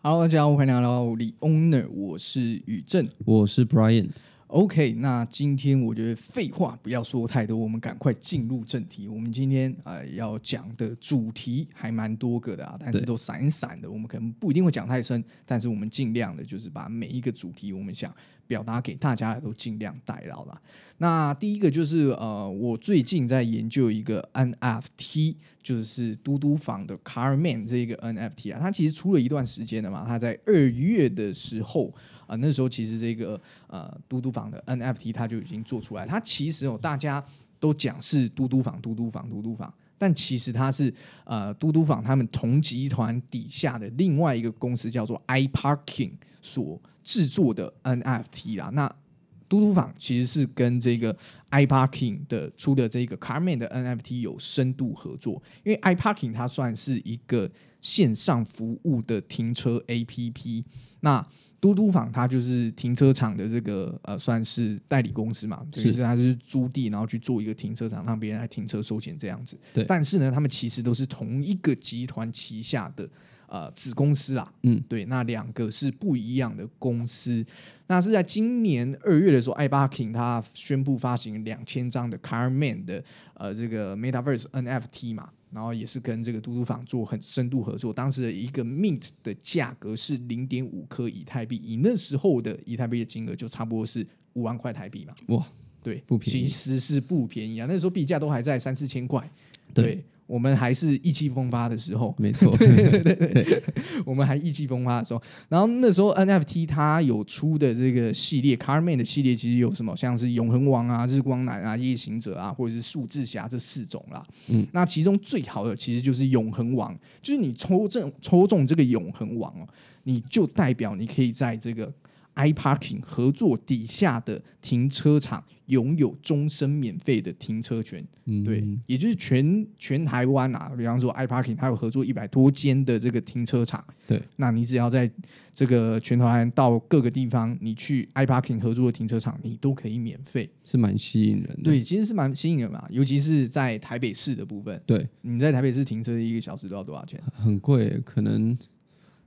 Hello，大家好，欢迎来到李 Owner，我是宇正。我是 Brian，OK，那今天我觉得废话不要说太多，我们赶快进入正题。我们今天呃要讲的主题还蛮多个的啊，但是都散散的，我们可能不一定会讲太深，但是我们尽量的就是把每一个主题我们想表达给大家的都尽量带到啦。那第一个就是呃，我最近在研究一个 NFT，就是嘟嘟房的 Carman 这个 NFT 啊，它其实出了一段时间了嘛，它在二月的时候啊、那时候其实这个呃嘟嘟房的 NFT 它就已经做出来，它其实哦大家都讲是嘟嘟房、嘟嘟房、嘟嘟房。但其实它是呃嘟嘟房他们同集团底下的另外一个公司叫做 iParking 所制作的 NFT 啦。那嘟嘟坊其实是跟这个 iParking 的出的这个 Carman 的 NFT 有深度合作，因为 iParking 它算是一个线上服务的停车 APP，那嘟嘟坊它就是停车场的这个呃算是代理公司嘛，等于是是它就是租地，然后去做一个停车场，让别人来停车收钱这样子。对但是呢，他们其实都是同一个集团旗下的呃子公司啦。嗯，对，那两个是不一样的公司。那是在今年二月的时候，艾巴 King 他宣布发行两千张的 Carman 的呃这个 Metaverse NFT 嘛，然后也是跟这个嘟嘟坊做很深度合作。当时的一个 Mint 的价格是零点五颗以太币，以那时候的以太币的金额就差不多是五万块台币嘛。哇，对，不便宜其实是不便宜啊。那时候币价都还在三四千块，对我们还是意气风发的时候，没错，我们还意气风发的时候，然后那时候 NFT 它有出的这个系列 Carman 的系列，其实有什么像是永恒王啊、日光男啊、夜行者啊，或者是数字侠这四种啦。嗯，那其中最好的其实就是永恒王，就是你抽中抽中这个永恒王哦，你就代表你可以在这个 iParking 合作底下的停车场拥有终身免费的停车权。嗯，对，也就是全全台湾啊，比方说 iParking，它有合作一百多间的这个停车场。对，那你只要在这个全台湾到各个地方，你去 iParking 合作的停车场，你都可以免费。是蛮吸引人的。对，其实是蛮吸引人嘛，尤其是在台北市的部分。对，你在台北市停车一个小时都要多少钱？很贵，可能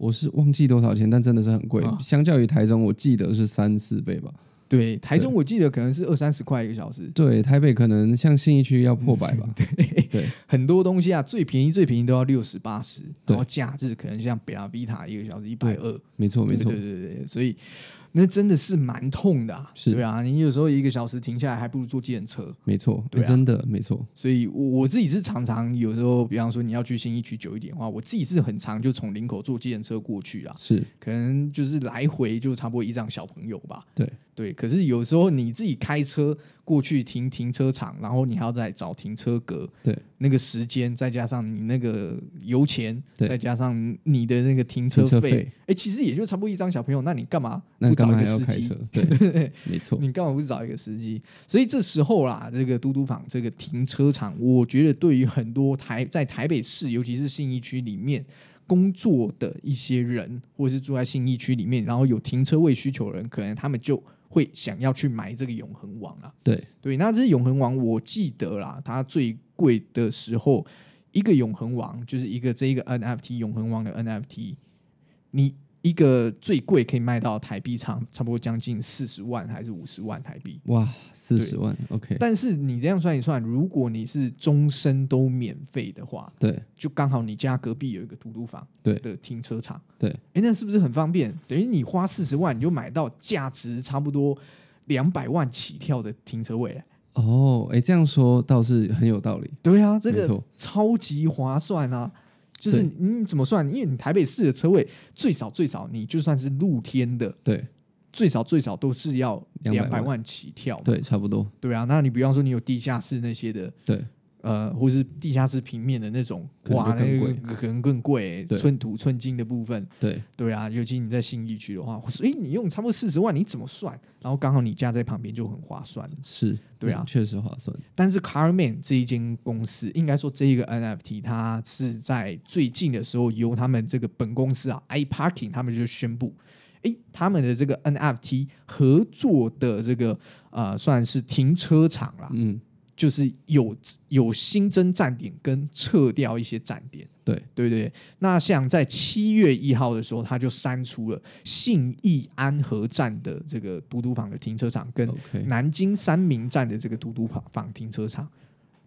我是忘记多少钱，但真的是很贵啊。相较于台中，我记得是三四倍吧。对，台中我记得可能是二三十块一个小时。对，台北可能像信义区要破百吧。对，很多东西啊，最便宜最便宜都要六十八十，对然后假日可能像北拉比塔一个小时一百二。没错没错对，对对对，所以那真的是蛮痛的、啊，是对啊，你有时候一个小时停下来，还不如坐计程车。没错，对真的没错。所以我我自己是常常有时候，比方说你要去新一区久一点的话，我自己是很常就从林口坐计程车过去啊，是，可能就是来回就差不多一张小朋友吧。对对，可是有时候你自己开车过去停停车场，然后你还要再找停车格，对，那个时间再加上你那个油钱，对。再加上你的那个停车费。哎，其实也就差不多一张小朋友，那你干嘛不找一个司机？对，没错。你干嘛不找一个司机？所以这时候啦，这个嘟嘟坊这个停车场，我觉得对于很多台在台北市，尤其是信义区里面工作的一些人，或者是住在信义区里面，然后有停车位需求的人，可能他们就会想要去买这个永恒王啊。对，对，那这永恒王，我记得啦，它最贵的时候，一个永恒王就是一个这一个 NFT 永恒王的 NFT，你一个最贵可以卖到台币差差不多将近四十万还是五十万台币。哇，四十万，OK，但是你这样算一算，如果你是终身都免费的话，对就刚好你家隔壁有一个嘟嘟房对的停车场，对，哎，那是不是很方便？等于你花四十万，你就买到价值差不多两百万起跳的停车位。哦，哎，这样说倒是很有道理。对啊，这个超级划算啊！就是你怎么算？因为你台北市的车位最少最少，你就算是露天的，对最少最少都是要两百万起跳。对，差不多。对啊，那你比方说你有地下室那些的，对呃，或是地下室平面的那种，哇，那个可能更贵、欸，寸土寸金的部分，对对啊，尤其你在新义区的话，所以你用差不多四十万，你怎么算？然后刚好你家在旁边就很划算。是，对啊嗯确实划算。但是 Carman 这一间公司，应该说这一个 NFT，它是在最近的时候由他们这个本公司啊 iParking 他们就宣布，诶，他们的这个 NFT 合作的这个呃算是停车场啦，嗯，就是有有新增站点跟撤掉一些站点。对对对，那像在七月一号的时候，他就删除了信义安和站的这个嘟嘟房的停车场，跟南京三明站的这个嘟嘟房房停车场，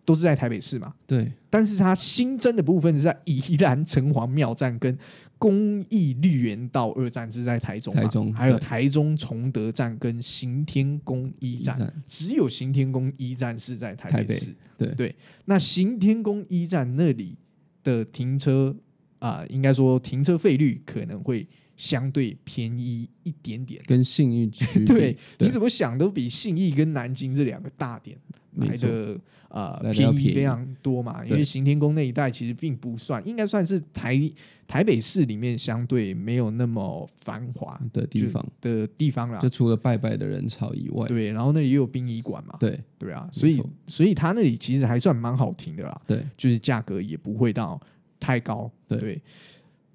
都是在台北市嘛。对但是它新增的部分是在宜兰城隍庙站跟公益绿园道二站是在台中嘛，台中还有台中崇德站跟行天宫一站，站。只有行天宫一站是在台台北北市。对。对，那行天宫一站那里的停车啊、应该说停车费率可能会相对便宜一点点。跟信义区比 对，你怎么想都比信义跟南京这两个大点来的呃来得要便宜非常多嘛，因对。为行天宫那一带其实并不算，应该算是台台北市里面相对没有那么繁华的地方，的地方啦。就。除了拜拜的人潮以外，对，然后那里也有殡仪馆嘛，对。对啊，所以所以他那里其实还算蛮好停的啦，对。就是价格也不会到太高，对。对。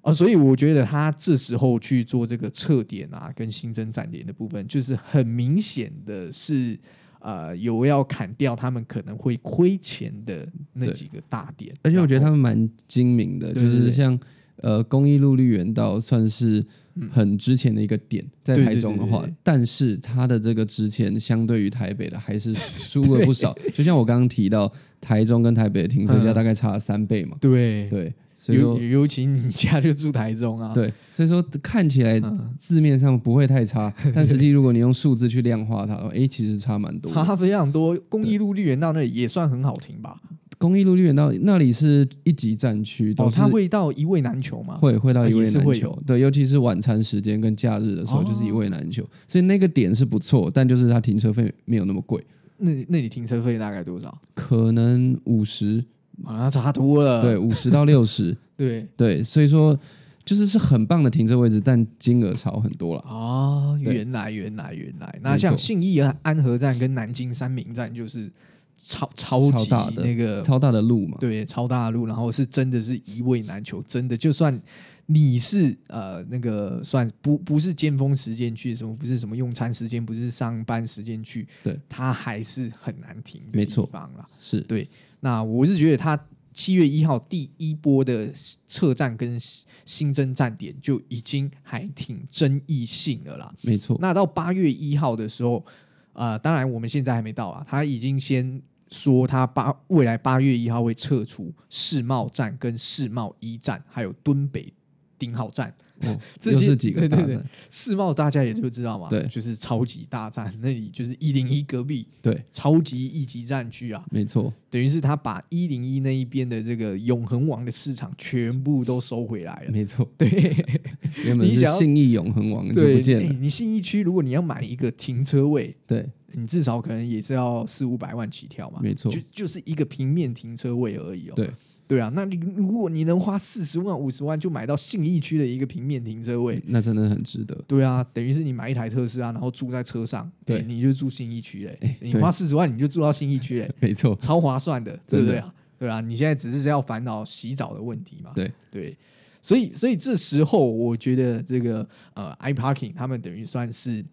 啊，所以我觉得他这时候去做这个测点啊，跟新增站点的部分，就是很明显的是，呃，有要砍掉他们可能会亏钱的那几个大点。而且我觉得他们蛮精明的，就是像呃公益路绿园道算是很值钱的一个点，在台中的话对对对，但是它的这个值钱相对于台北的还是输 了不少。就像我刚刚提到，台中跟台北的停车价嗯大概差了三倍嘛，对，对，所以尤说。尤其你家就住台中啊，对，所以说看起来嗯字面上不会太差，但实际如果你用数字去量化它，哎，其实差蛮多。差非常多。公益路绿园道那里也算很好停吧？公益路绿园道那里是一级战区，哦，它会到一位难求吗？会会到一位难求对，尤其是晚餐时间跟假日的时候，哦就是一位难求，所以那个点是不错，但就是它停车费没有那么贵，那那你停车费大概多少？可能五十，啊，那差多了。对，五十到六十，对，对，所以说就是是很棒的停车位置，但金额少很多了。哦，原来原来原来，那像信义安安和站跟南京三明站就是超超级超大的那个超大的路嘛，对超大的路，然后是真的是一位难求，真的就算你是呃那个算不不是尖峰时间去，什么不是什么用餐时间，不是上班时间去，对，它还是很难停的地没错方啦。是。对，那我是觉得他七月一号第一波的撤站跟新增站点就已经还挺争议性的啦。没错，那到八月一号的时候，呃，当然我们现在还没到啊，他已经先说他八未来八月一号会撤出世贸站跟世贸一站，还有敦北顶好站。哦，这些又是几个对对对。世贸大家也就知道嘛，对。就是超级大战，那里就是一零一隔壁对，超级一级战区啊，没错，等于是他把一零一那一边的这个永恒王的市场全部都收回来了。没错，对。原本是信义永恒王就对，不见了，哎你信义区如果你要买一个停车位，对，你至少可能也是要四五百万起跳嘛，没错。就就是一个平面停车位而已哦。对对啊，那你如果你能花四十万、五十万就买到信义区的一个平面停车位，那真的很值得，对啊，等于是你买一台特斯拉，然后住在车上，对哎你就住信义区嘞，你花四十万你就住到信义区嘞，没错，超划算的，对不对啊？对啊，你现在只是要烦恼洗澡的问题嘛？对对，所以所以这时候我觉得这个呃 iParking 他们等于算是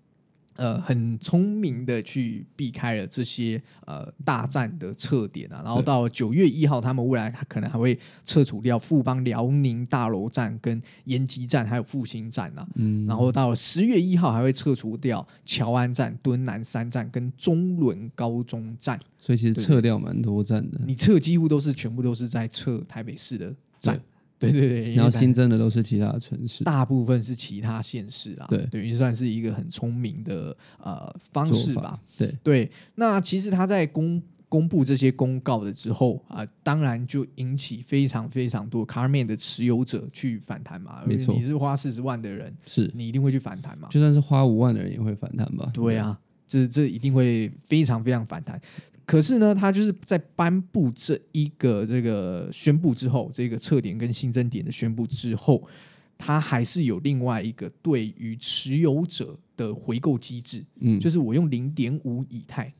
呃很聪明的去避开了这些呃大战的撤点啊，然后到了九月一号，他们未来可能还会撤除掉富邦辽宁大楼站、跟延吉站还有复兴站啊，嗯，然后到了十月一号还会撤除掉乔安站、敦南三站跟中仑高中站。所以其实撤掉蛮多站的，你撤几乎都是全部都是在撤台北市的站，对对对，然后新增的都是其他的城市，大部分是其他县市啊，对等于算是一个很聪明的呃方式吧对，对，那其实他在公公布这些公告的之后啊、当然就引起非常非常多 Carman 的持有者去反弹嘛。没错你是花四十万的人，是，你一定会去反弹嘛。就算是花五万的人也会反弹吧？对啊，这这一定会非常非常反弹。可是呢，他就是在颁布这一个这个宣布之后，这个撤点跟新增点的宣布之后，他还是有另外一个对于持有者的回购机制，嗯，就是我用零点五以太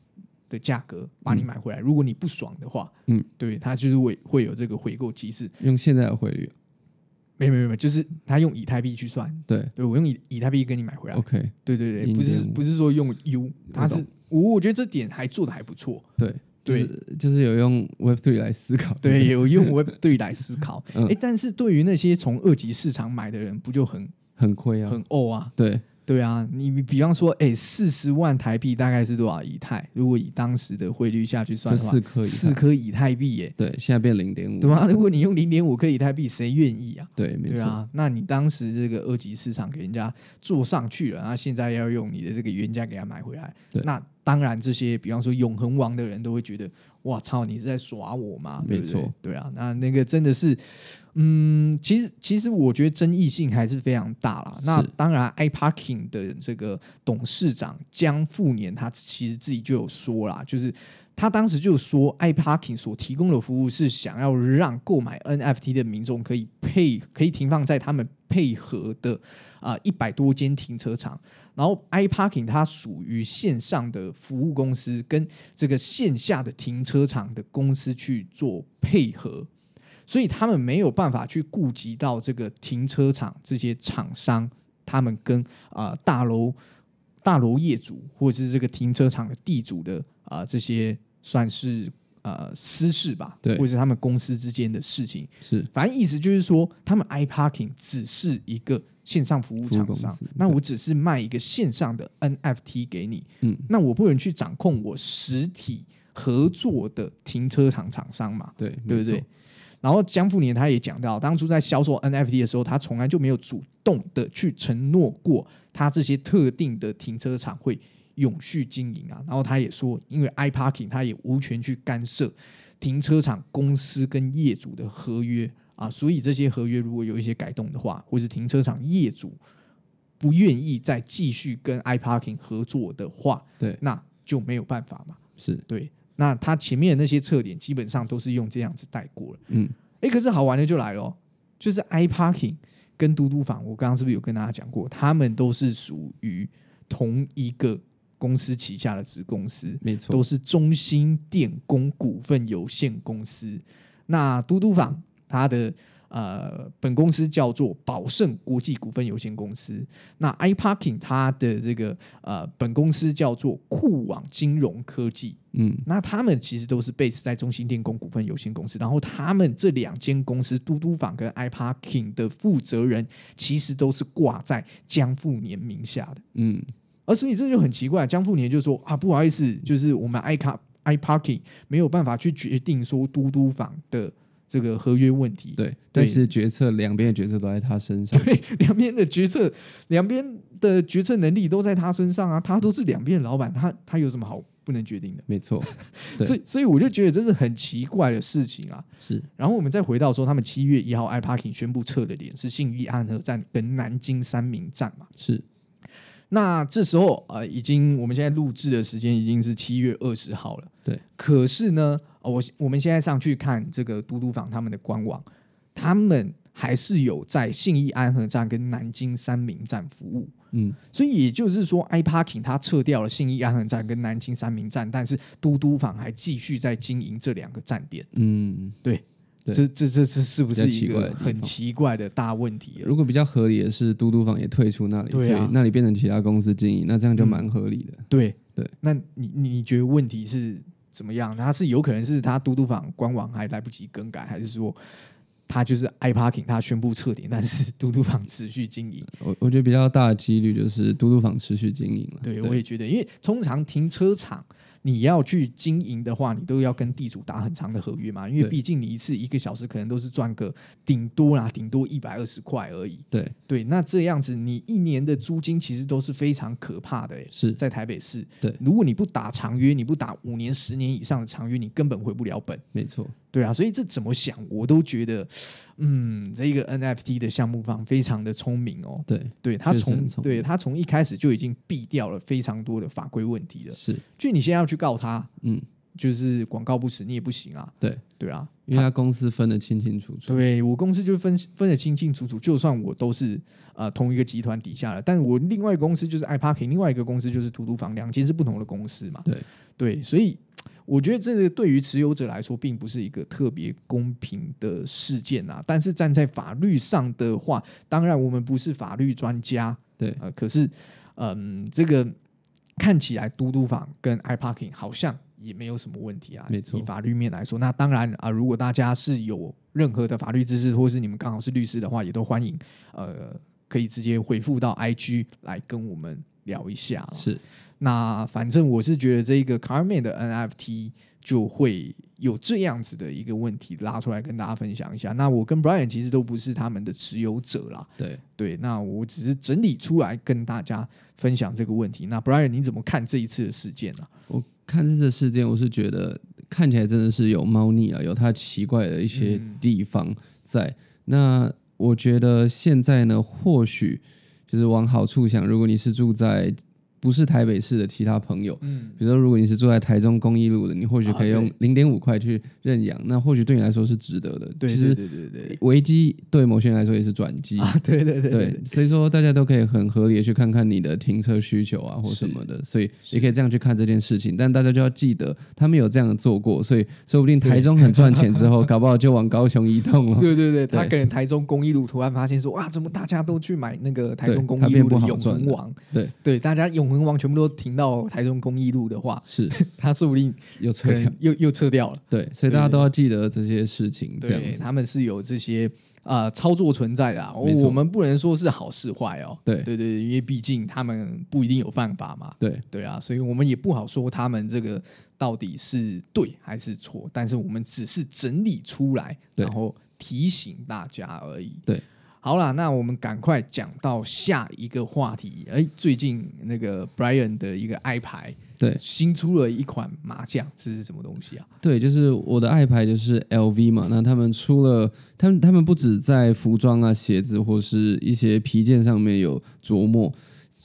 的价格把你买回来，如果你不爽的话，嗯，对，他就是会会有这个回购机制。用现在的汇率，没有没有没有，就是他用以太币去算，对。对我用以以太币跟你买回来，，OK，对对对，不是不是说用 U，他是我我觉得这点还做的还不错，对，对。就是就是有用 Web Three 来思考，对，有用 Web Three 来思考。哎、嗯但是对于那些从二级市场买的人，不就很很亏啊，很哦啊？对，对啊，你你比方说，哎，四十万台币大概是多少以太？如果以当时的汇率下去算的话，四颗以太四颗以太币耶，对，现在变零点五，对吧？如果你用零点五颗以太币，谁愿意啊？对，没错，对啊，那你当时这个二级市场给人家做上去了，那现在要用你的这个原价给他买回来，对那当然这些比方说永恒王的人都会觉得，哇操，你是在耍我吗？没错，对啊，那那个真的是，嗯，其实其实我觉得争议性还是非常大啦。那当然，iParking 的这个董事长江富年他其实自己就有说啦，就是。他当时就说，iParking 所提供的服务是想要让购买 NFT 的民众可以配可以停放在他们配合的啊一百多间停车场，然后 iParking 它属于线上的服务公司，跟这个线下的停车场的公司去做配合，所以他们没有办法去顾及到这个停车场这些厂商，他们跟啊、大楼大楼业主或者是这个停车场的地主的啊、这些算是呃私事吧，对。或者是他们公司之间的事情。是。反正意思就是说，他们 iParking 只是一个线上服务厂商那我只是卖一个线上的 NFT 给你，嗯，那我不能去掌控我实体合作的停车场厂商嘛，对，对不对？然后江富年他也讲到，当初在销售 NFT 的时候，他从来就没有主动的去承诺过他这些特定的停车场会永续经营啊。然后他也说，因为 iParking 他也无权去干涉停车场公司跟业主的合约啊，所以这些合约如果有一些改动的话，或是停车场业主不愿意再继续跟 iParking 合作的话，对，那就没有办法嘛。是，对，那他前面的那些测点基本上都是用这样子带过了。嗯，哎，可是好玩的就来了哦，就是 iParking 跟嘟嘟房，我刚刚是不是有跟大家讲过，他们都是属于同一个公司旗下的子公司，没错，都是中兴电工股份有限公司。那嘟嘟房它的呃本公司叫做宝盛国际股份有限公司，那 iParking 它的这个呃本公司叫做酷网金融科技。嗯，那他们其实都是 base 在中兴电工股份有限公司，然后他们这两间公司嘟嘟坊跟 iParking 的负责人其实都是挂在江富年名下的，嗯，而所以这就很奇怪，江富年就说啊，不好意思，就是我们 i 卡 iParking 没有办法去决定说嘟嘟坊的这个合约问题，对，但是决策两边的决策都在他身上，对，两边的决策，两边的决策能力都在他身上啊，他都是两边的老板，他他有什么好不能决定的？没错，所以所以我就觉得这是很奇怪的事情啊。是，然后我们再回到说，他们七月一号 iParking 宣布撤的点是信义安和站跟南京三明站嘛。是，那这时候呃，已经我们现在录制的时间已经是七月二十号了。对，可是呢，呃我我们现在上去看这个嘟嘟坊他们的官网，他们还是有在信义安和站跟南京三明站服务。嗯，所以也就是说，iParking 它撤掉了信义安和站跟南京三明站，但是嘟嘟坊还继续在经营这两个站点。嗯，对这这这这是不是一个很奇怪的大问题？如果比较合理的是，嘟嘟坊也退出那里，对啊所以那里变成其他公司经营，那这样就蛮合理的。对对，那你你你觉得问题是怎么样？它是有可能是他嘟嘟坊官网还来不及更改，还是说他就是 iParking 他宣布撤点，但是嘟嘟坊持续经营？我我觉得比较大的几率就是嘟嘟坊持续经营了。对，我也觉得，因为通常停车场你要去经营的话，你都要跟地主打很长的合约嘛，因为毕竟你一次一个小时可能都是赚个顶多啦，顶多一百二十块而已。对，对，那这样子你一年的租金其实都是非常可怕的、欸，是在台北市。对如果你不打长约，你不打五年、十年以上的长约，你根本回不了本。没错，对啊，所以这怎么想，我都觉得，嗯，这个 NFT 的项目方非常的聪明哦。对，对他从对他从一开始就已经避掉了非常多的法规问题了。是，就你现在要去告他，嗯，就是广告不实，你也不行啊。对，对啊，因为他公司分得清清楚楚。对我公司就分分得清清楚楚，就算我都是呃同一个集团底下的，但是我另外一个公司就是 iParking，另外一个公司就是图图房，两其实是不同的公司嘛。对对，所以我觉得这个对于持有者来说，并不是一个特别公平的事件啊。但是站在法律上的话，当然我们不是法律专家，对，呃，可是嗯，这个看起来嘟嘟房跟 iParking 好像也没有什么问题啊。没错以法律面来说，那当然啊，如果大家是有任何的法律知识，或是你们刚好是律师的话，也都欢迎呃可以直接回复到 IG 来跟我们聊一下啦是那反正我是觉得这个 Carmen 的 NFT 就会有这样子的一个问题拉出来跟大家分享一下。那我跟 Brian 其实都不是他们的持有者啦，对。对，那我只是整理出来跟大家分享这个问题。那 Brian 你怎么看这一次的事件呢、我看这次事件，我是觉得看起来真的是有猫腻啊，有它奇怪的一些嗯地方在。那我觉得现在呢，或许就是往好处想，如果你是住在不是台北市的其他朋友，嗯，比如说如果你是住在台中公益路的，你或许可以啊用零点五块去认养，那或许对你来说是值得的。对其实对对对对危机对某些人来说也是转机。啊，对对对对，所以说大家都可以很合理的去看看你的停车需求啊，或什么的，所以也可以这样去看这件事情。但大家就要记得，他们有这样做过，所以 说不定台中很赚钱之后，搞不好就往高雄移动了。对对对，他对可能台中公益路突然发现说，哇，怎么大家都去买那个台中公益路的永恒王？对，对，大家永恒王全部都停到台中公益路的话，是 他说不定又撤掉。又又撤掉了。对，所以大家都要记得这些事情，这样对，子。他们是有这些呃操作存在的、啊，我们不能说是好是坏哦。对对对，因为毕竟他们不一定有犯法嘛。对，对啊，所以我们也不好说他们这个到底是对还是错，但是我们只是整理出来，然后提醒大家而已。对，好啦，那我们赶快讲到下一个话题。哎，最近那个 Brian 的一个爱牌，对新出了一款麻将，这是什么东西啊？对，就是我的爱牌就是 LV 嘛，那他们出了，他们他们不止在服装啊、鞋子或是一些皮件上面有琢磨。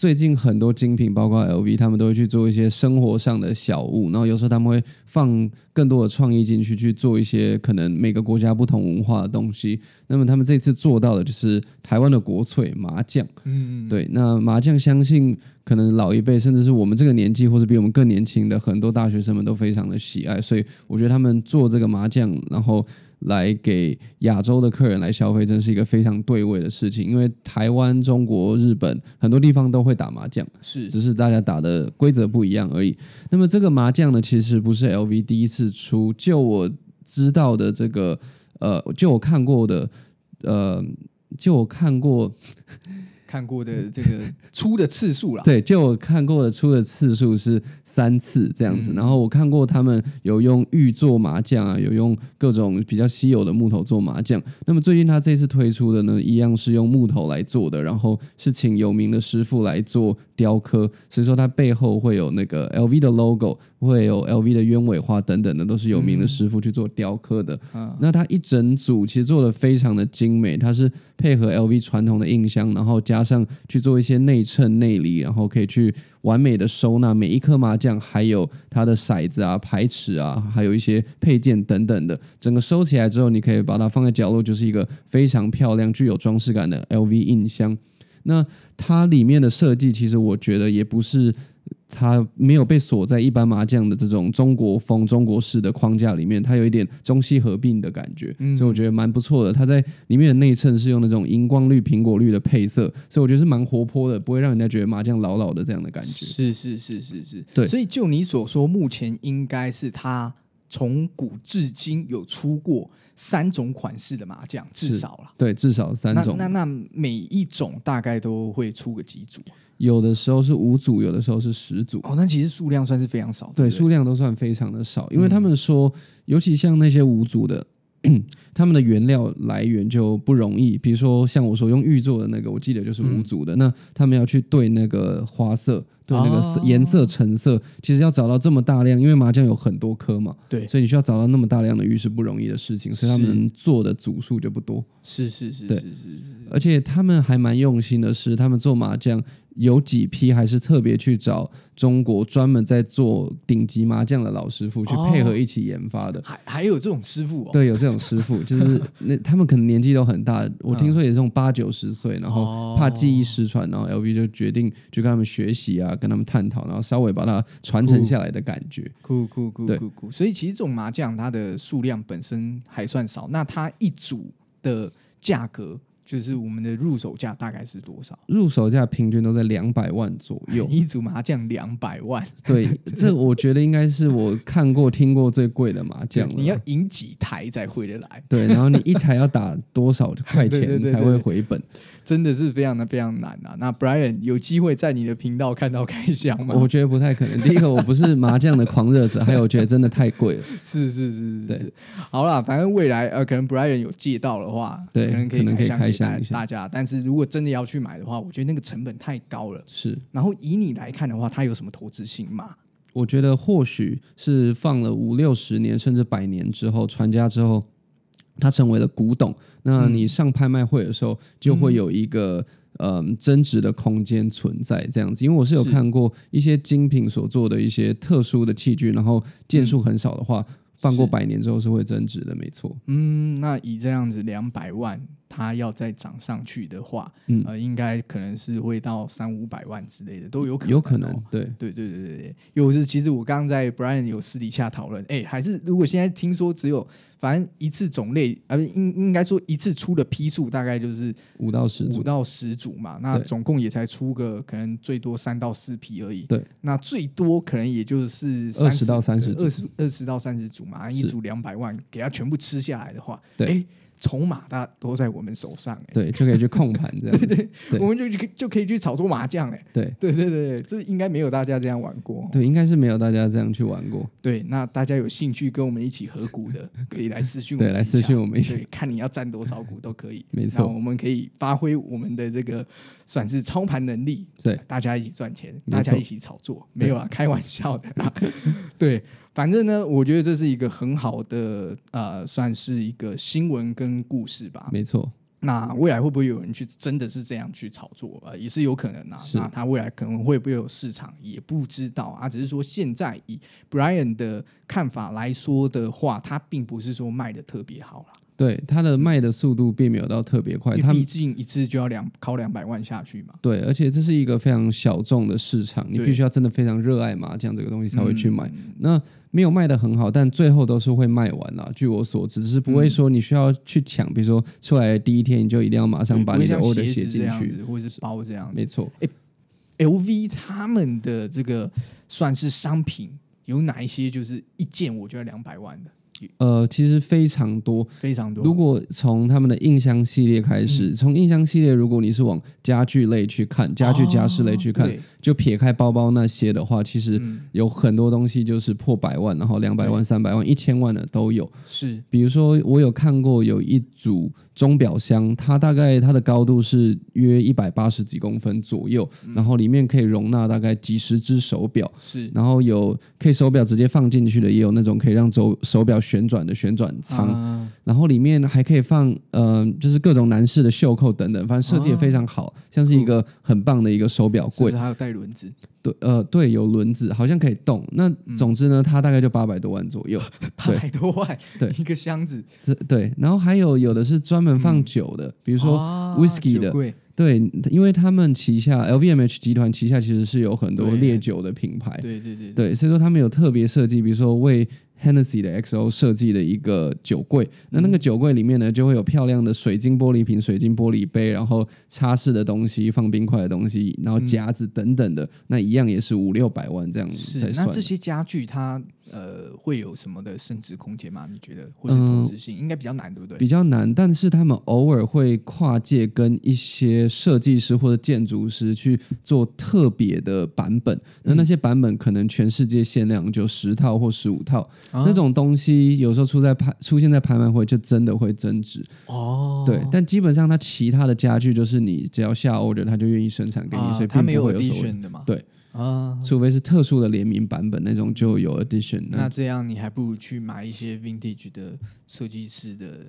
最近很多精品，包括 LV，他们都会去做一些生活上的小物，然后有时候他们会放更多的创意进去，去做一些可能每个国家不同文化的东西。那么他们这次做到的就是台湾的国粹麻将。嗯，对，那麻将相信可能老一辈，甚至是我们这个年纪，或者比我们更年轻的很多大学生们都非常的喜爱，所以我觉得他们做这个麻将，然后来给亚洲的客人来消费，真是一个非常对味的事情。因为台湾、中国、日本很多地方都会打麻将，是只是大家打的规则不一样而已。那么这个麻将呢，其实不是 LV 第一次出，就我知道的这个，呃，就我看过的，呃，就我看过。看过的这个出的次数啦。对，就我看过的出的次数是三次这样子，嗯然后我看过他们有用玉做麻将啊，有用各种比较稀有的木头做麻将。那么最近他这次推出的呢，一样是用木头来做的，然后是请有名的师傅来做雕刻，所以说它背后会有那个 LV 的 logo，会有 LV 的鸢尾花等等的，都是有名的师傅去做雕刻的。嗯，那它一整组其实做的非常的精美，它是配合 LV 传统的印箱，然后加上去做一些内衬内里，然后可以去完美的收纳每一颗麻将，还有它的骰子啊、牌尺啊，还有一些配件等等的，整个收起来之后，你可以把它放在角落，就是一个非常漂亮、具有装饰感的 LV 印箱。那它里面的设计，其实我觉得也不是它没有被锁在一般麻将的这种中国风、中国式的框架里面，它有一点中西合并的感觉，嗯所以我觉得蛮不错的。它在里面的内衬是用那种荧光绿、苹果绿的配色，所以我觉得是蛮活泼的，不会让人家觉得麻将老老的这样的感觉。是是是是是，对所以就你所说，目前应该是它从古至今有出过三种款式的麻将，至少了。对，至少三种，那那那每一种大概都会出个几组有的时候是五组，有的时候是十组。哦，那其实数量算是非常少，对，不数量都算非常的少，因为嗯他们说，尤其像那些五组的，他们的原料来源就不容易。比如说像我说用玉做的那个，我记得就是五组的，那他们要去对那个花色，对那个颜色、成色，其实要找到这么大量，因为麻将有很多颗嘛，对，所以你需要找到那么大量的玉是不容易的事情，所以他们做的组数就不多。是是是对。是是是，而且他们还蛮用心的是，他们做麻将有几批还是特别去找中国专门在做顶级麻将的老师傅去配合一起研发的。还还有这种师傅哦，对，有这种师傅，就是那他们可能年纪都很大，我听说也是这种八九十岁，然后怕记忆失传，然后 LV 就决定去跟他们学习啊，跟他们探讨，然后稍微把它传承下来的感觉。酷酷酷酷酷，所以其实这种麻将它的数量本身还算少，那它一组的价格就是我们的入手价大概是多少？入手价平均都在两百万左右。一组麻将两百万，对，这我觉得应该是我看过、听过最贵的麻将了。你要赢几台才回得来？对，然后你一台要打多少块钱才会回本？真的是非常的非常难啊！那 Brian 有机会在你的频道看到开箱吗？我觉得不太可能。第一个，我不是麻将的狂热者，还有我觉得真的太贵了。是是是是。好啦，反正未来呃，可能 Brian 有借到的话，对可能可以开下大大家。但是如果真的要去买的话，我觉得那个成本太高了。是，然后以你来看的话，它有什么投资性吗？我觉得或许是放了五六十年甚至百年之后，传家之后，它成为了古董。那你上拍卖会的时候，就会有一个。嗯，增值的空间存在这样子，因为我是有看过一些精品所做的一些特殊的器具，然后件数很少的话，放过百年之后是会增值的，没错。嗯，那以这样子两百万，它要再涨上去的话，嗯呃，应该可能是会到三五百万之类的，都有可能、有可能哦。对，对对对对对，又是其实我刚刚在 Brian 有私底下讨论，哎，还是如果现在听说只有反正一次种类，啊，应应该说一次出的批数大概就是五到十，五到十组嘛，那总共也才出个可能最多三到四批而已。对，那最多可能也就是二十到三十二十二十到三十组嘛，一组两百万，给它全部吃下来的话，对。哎，筹码大都在我们手上，哎，对，就可以去控盘这样 对。对我们就就就可以去炒作麻将，哎，对对对对，这应该没有大家这样玩过。对，应该是没有大家这样去玩过。对，那大家有兴趣跟我们一起合股的，可以来私讯我对，们，来私讯我们一下。对，看你要占多少股都可以。没错我们可以发挥我们的这个算是操盘能力，对，大家一起赚钱，大家一起炒作，没有啊，开玩笑的啦。对，反正呢，我觉得这是一个很好的呃，算是一个新闻跟故事吧。没错，那未来会不会有人去真的是这样去炒作？呃，也是有可能啊。那他未来可能会不会有市场，也不知道啊。只是说现在以 Brian 的看法来说的话，他并不是说卖的特别好啦，对它的卖的速度并没有到特别快，它因为毕竟一次就要两靠两百万下去嘛。对，而且这是一个非常小众的市场，你必须要真的非常热爱麻将这个东西才会去买。嗯那没有卖的很好，但最后都是会卖完啦。据我所知，只是不会说你需要去抢，比如说出来的第一天你就一定要马上把你的不会像 order 鞋写进去。或者是包这样子没。错，LV 他们的这个算是商品有哪一些？就是一件我觉得两百万的呃，其实非常多。非常多。如果从他们的印象系列开始，嗯从印象系列，如果你是往家具类去看，家具家饰类去看，就撇开包包那些的话，其实嗯。有很多东西就是破百万，然后两百万、三百万、一千万的都有。是。比如说，我有看过有一组钟表箱，它大概它的高度是约一百八十几公分左右，嗯。然后里面可以容纳大概几十只手表，是。然后有可以手表直接放进去的，也有那种可以让手手表旋转的旋转舱，啊。然后里面还可以放呃，就是各种男士的袖扣等等，反正设计也非常好，像是一个很棒的一个手表柜。是是。还有带轮子？对，呃，对，有轮子，好像可以动。那嗯总之呢，它大概就八百多万左右。八百多万，对一个箱子，这对，然后还有有的是专门放酒的，比如说啊 whisky 的啊对，因为他们旗下 LVMH 集团旗下其实是有很多烈酒的品牌，对对对对，所以说他们有特别设计，比如说为 Hennessy 的 XO 设计的一个酒柜，那那个酒柜里面呢，就会有漂亮的水晶玻璃瓶、水晶玻璃杯，然后擦拭的东西、放冰块的东西，然后夹子等等的，那一样也是五六百万这样是。那这些家具它呃会有什么的升值空间吗？你觉得，或是投嗯资性、应该比较难，对不对？比较难，但是他们偶尔会跨界跟一些设计师或者建筑师去做特别的版本，那那些版本可能全世界限量就十套或十五套，啊。那种东西有时候出在拍出现在拍卖会就真的会增值。哦，对，但基本上它其他的家具就是你只要下 order，他就愿意生产给你，所以并啊它没有不会有所谓。的嘛？对啊，除非是特殊的联名版本那种就有 edition 那这样你还不如去买一些 vintage 的设计师的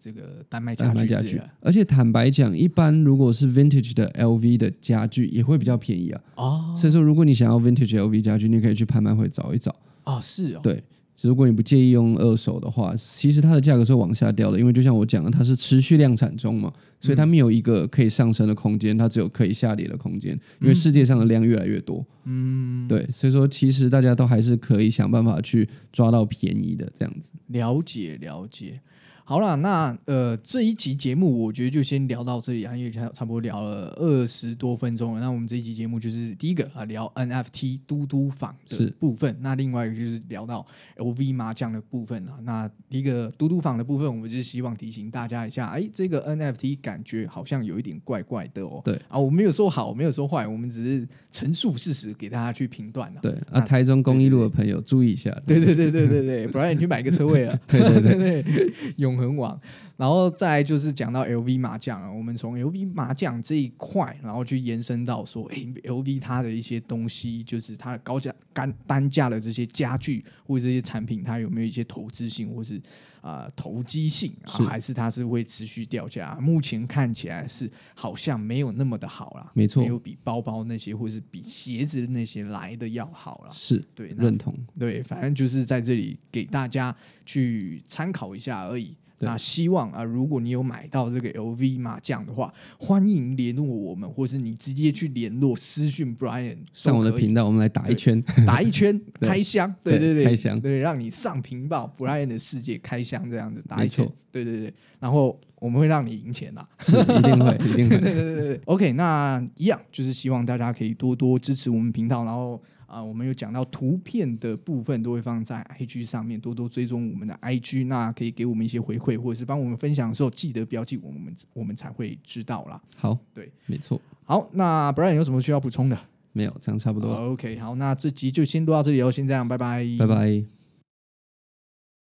这个丹麦家具而且坦白讲，一般如果是 vintage 的 LV 的家具也会比较便宜啊。哦。所以说，如果你想要 vintage LV 家具，你可以去拍卖会找一找。哦是哦，对，如果你不介意用二手的话，其实它的价格是往下掉的，因为就像我讲的，它是持续量产中嘛，所以它没有一个可以上升的空间，它只有可以下跌的空间，因为世界上的量越来越多。嗯，对，所以说其实大家都还是可以想办法去抓到便宜的这样子。了解了解。好了，那呃这一集节目我觉得就先聊到这里啊，因为差差不多聊了二十多分钟了。那我们这一集节目就是第一个啊聊 NFT 嘟嘟坊的部分，那另外一个就是聊到 LV 麻将的部分啊。那第一个嘟嘟坊的部分，我们就是希望提醒大家一下，哎，这个 NFT 感觉好像有一点怪怪的哦。对啊，我没有说好，我没有说坏，我们只是陈述事实给大家去评断的。对啊，台中公益路的朋友注意一下。对对对对对对，不然你去买个车位啊。对对对对，永恒网。然后再就是讲到 LV 麻将啊，我们从 LV 麻将这一块，然后去延伸到说，哎，LV 它的一些东西，就是它的高价单单价的这些家具或者这些产品，它有没有一些投资性或是啊、呃投机性啊，还是它是会持续掉价？目前看起来是好像没有那么的好啦，没错没有比包包那些或是比鞋子那些来的要好啦。是对，认同。对，反正就是在这里给大家去参考一下而已。对那希望啊，如果你有买到这个 LV 麻将的话，欢迎联络我们，或是你直接去联络私讯 Brian 上我的频道，我们来打一圈。打一圈 对开箱，对对对对，开箱对，让你上频道 Brian 的世界开箱这样子打一圈，对对对，然后我们会让你赢钱啦。是一定会，一定会。对对对对，OK，那一样就是希望大家可以多多支持我们频道，然后啊、我们有讲到图片的部分都会放在 IG 上面，多多追踪我们的 IG，那可以给我们一些回馈，或者是帮我们分享的时候记得标记我们，我们才会知道啦。好，对，没错，好，那 Brian 有什么需要补充的没有这样差不多。？OK，好，那这集就先录到这里哦，先这样，拜拜，拜拜。